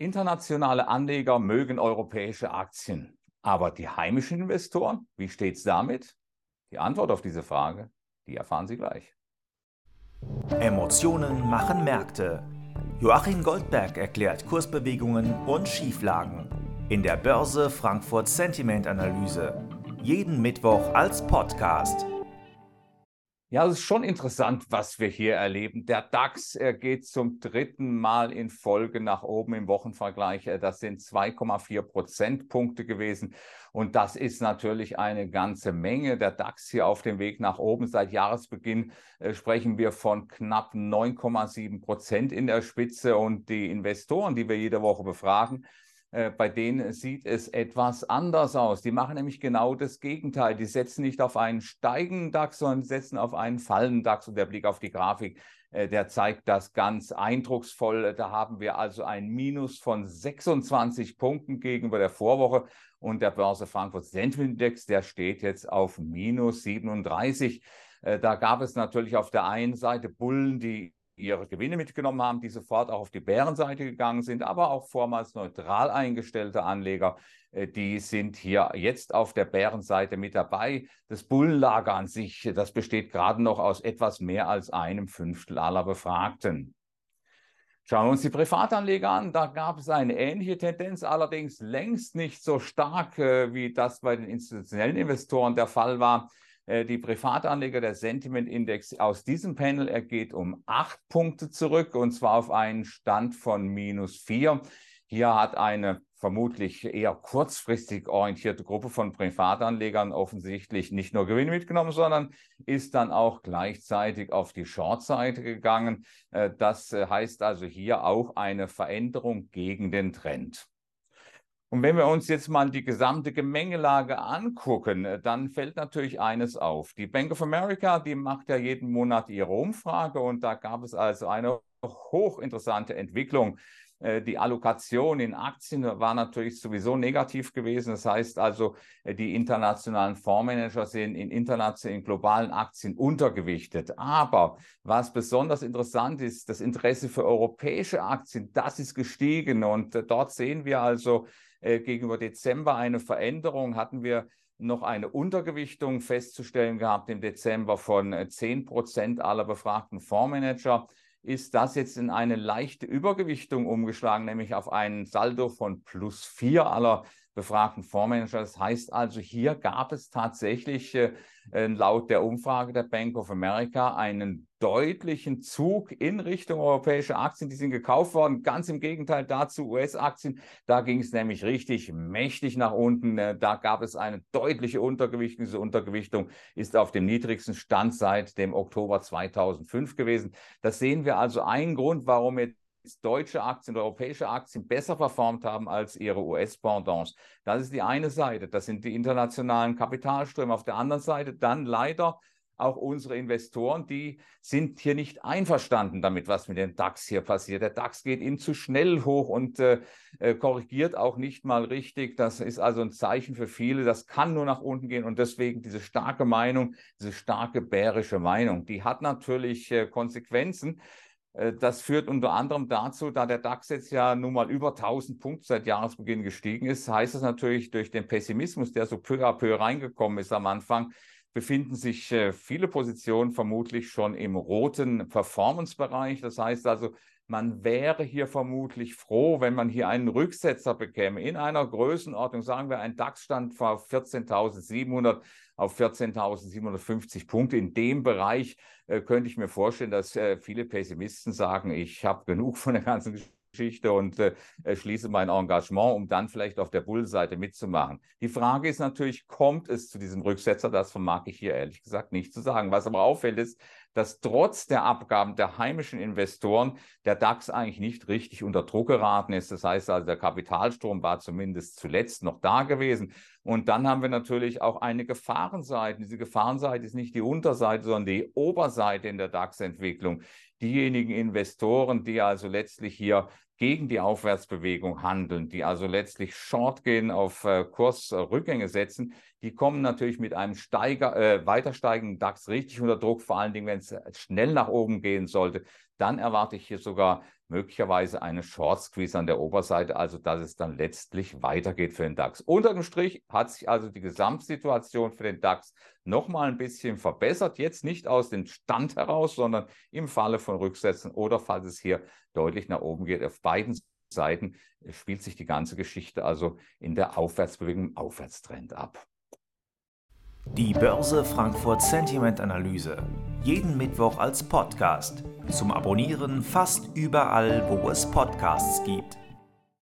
Internationale Anleger mögen europäische Aktien. Aber die heimischen Investoren, wie steht es damit? Die Antwort auf diese Frage, die erfahren Sie gleich. Emotionen machen Märkte. Joachim Goldberg erklärt Kursbewegungen und Schieflagen in der Börse Frankfurt Sentiment Analyse. Jeden Mittwoch als Podcast. Ja, es ist schon interessant, was wir hier erleben. Der DAX er geht zum dritten Mal in Folge nach oben im Wochenvergleich. Äh, das sind 2,4 Prozentpunkte gewesen. Und das ist natürlich eine ganze Menge. Der DAX hier auf dem Weg nach oben. Seit Jahresbeginn äh, sprechen wir von knapp 9,7 Prozent in der Spitze. Und die Investoren, die wir jede Woche befragen, bei denen sieht es etwas anders aus. Die machen nämlich genau das Gegenteil. Die setzen nicht auf einen steigenden DAX, sondern setzen auf einen fallenden DAX. Und der Blick auf die Grafik, äh, der zeigt das ganz eindrucksvoll. Da haben wir also ein Minus von 26 Punkten gegenüber der Vorwoche. Und der Börse Frankfurt Sentiment Index, der steht jetzt auf minus 37. Äh, da gab es natürlich auf der einen Seite Bullen, die ihre Gewinne mitgenommen haben, die sofort auch auf die Bärenseite gegangen sind, aber auch vormals neutral eingestellte Anleger, äh, die sind hier jetzt auf der Bärenseite mit dabei. Das Bullenlager an sich, das besteht gerade noch aus etwas mehr als einem Fünftel aller Befragten. Schauen wir uns die Privatanleger an. Da gab es eine ähnliche Tendenz, allerdings längst nicht so stark, äh, wie das bei den institutionellen Investoren der Fall war. Äh, die Privatanleger, der Sentiment-Index aus diesem Panel, er geht um acht Punkte zurück und zwar auf einen Stand von minus vier. Hier hat eine vermutlich eher kurzfristig orientierte Gruppe von Privatanlegern offensichtlich nicht nur Gewinne mitgenommen, sondern ist dann auch gleichzeitig auf die Short-Seite gegangen. Äh, das äh, heißt also hier auch eine Veränderung gegen den Trend. Und wenn wir uns jetzt mal die gesamte Gemengelage angucken, äh, dann fällt natürlich eines auf. Die Bank of America, die macht ja jeden Monat ihre Umfrage und da gab es also eine hochinteressante Entwicklung. Äh, die Allokation in Aktien war natürlich sowieso negativ gewesen. Das heißt also, äh, die internationalen Fondsmanager sind in internationalen, in globalen Aktien untergewichtet. Aber was besonders interessant ist, das Interesse für europäische Aktien, das ist gestiegen. Und dort sehen wir also, gegenüber Dezember eine Veränderung. Hatten wir noch eine Untergewichtung festzustellen gehabt im Dezember von 10 äh, Prozent aller befragten Fondsmanager. Ist das jetzt in eine leichte Übergewichtung umgeschlagen, nämlich auf einen Saldo von plus 4 aller befragten Fondsmanager. Das heißt also, hier gab es tatsächlich äh, äh, laut der Umfrage der Bank of America einen deutlichen Zug in Richtung europäische Aktien. Die sind gekauft worden. Ganz im Gegenteil dazu US-Aktien. Da ging es nämlich richtig mächtig nach unten. Äh, da gab es eine deutliche Untergewichtung. Diese Untergewichtung ist auf dem niedrigsten Stand seit dem Oktober 2005 gewesen. Das sehen wir also einen Grund, warum jetzt deutsche Aktien oder europäische Aktien besser performt haben als ihre US-Pendants. Das ist die eine Seite. Das sind die internationalen Kapitalströme. Auf der anderen Seite dann leider auch unsere Investoren, die sind hier nicht einverstanden damit, was mit dem DAX hier passiert. Der DAX geht ihnen zu schnell hoch und äh, äh, korrigiert auch nicht mal richtig. Das ist also ein Zeichen für viele. Das kann nur nach unten gehen und deswegen diese starke Meinung, diese starke bärische Meinung, die hat natürlich äh, Konsequenzen. Äh, das führt unter anderem dazu, da der DAX jetzt ja nun mal über 1000 Punkte seit Jahresbeginn gestiegen ist, heißt das natürlich durch den Pessimismus, der so peu à peu reingekommen ist am Anfang, befinden sich äh, viele Positionen vermutlich schon im roten Performance-Bereich. Das heißt also, man wäre hier vermutlich froh, wenn man hier einen Rücksetzer bekäme in einer Größenordnung, sagen wir ein DAX-Stand vor 14.700 auf 14.750 Punkte. In dem Bereich äh, könnte ich mir vorstellen, dass äh, viele Pessimisten sagen, ich habe genug von der ganzen Geschichte. Geschichte und äh, schließe mein Engagement, um dann vielleicht auf der Bullseite mitzumachen. Die Frage ist natürlich, kommt es zu diesem Rücksetzer? Das vermag ich hier ehrlich gesagt nicht zu sagen. Was aber auffällt, ist, dass trotz der Abgaben der heimischen Investoren der DAX eigentlich nicht richtig unter Druck geraten ist. Das heißt also, der Kapitalstrom war zumindest zuletzt noch da gewesen. Und dann haben wir natürlich auch eine Gefahrenseite. Diese Gefahrenseite ist nicht die Unterseite, sondern die Oberseite in der DAX-Entwicklung. Diejenigen Investoren, die also letztlich hier gegen die Aufwärtsbewegung handeln, die also letztlich Short gehen, auf äh, Kursrückgänge setzen, die kommen natürlich mit einem Steiger, äh, weiter steigenden DAX richtig unter Druck, vor allen Dingen, wenn es schnell nach oben gehen sollte. Dann erwarte ich hier sogar möglicherweise eine Short Squeeze an der Oberseite, also dass es dann letztlich weitergeht für den DAX. Unter dem Strich hat sich also die Gesamtsituation für den DAX nochmal ein bisschen verbessert. Jetzt nicht aus dem Stand heraus, sondern im Falle von Rücksätzen oder falls es hier deutlich nach oben geht. Auf beiden Seiten spielt sich die ganze Geschichte also in der Aufwärtsbewegung, Aufwärtstrend ab. Die Börse Frankfurt Sentiment Analyse. Jeden Mittwoch als Podcast. Zum Abonnieren fast überall, wo es Podcasts gibt.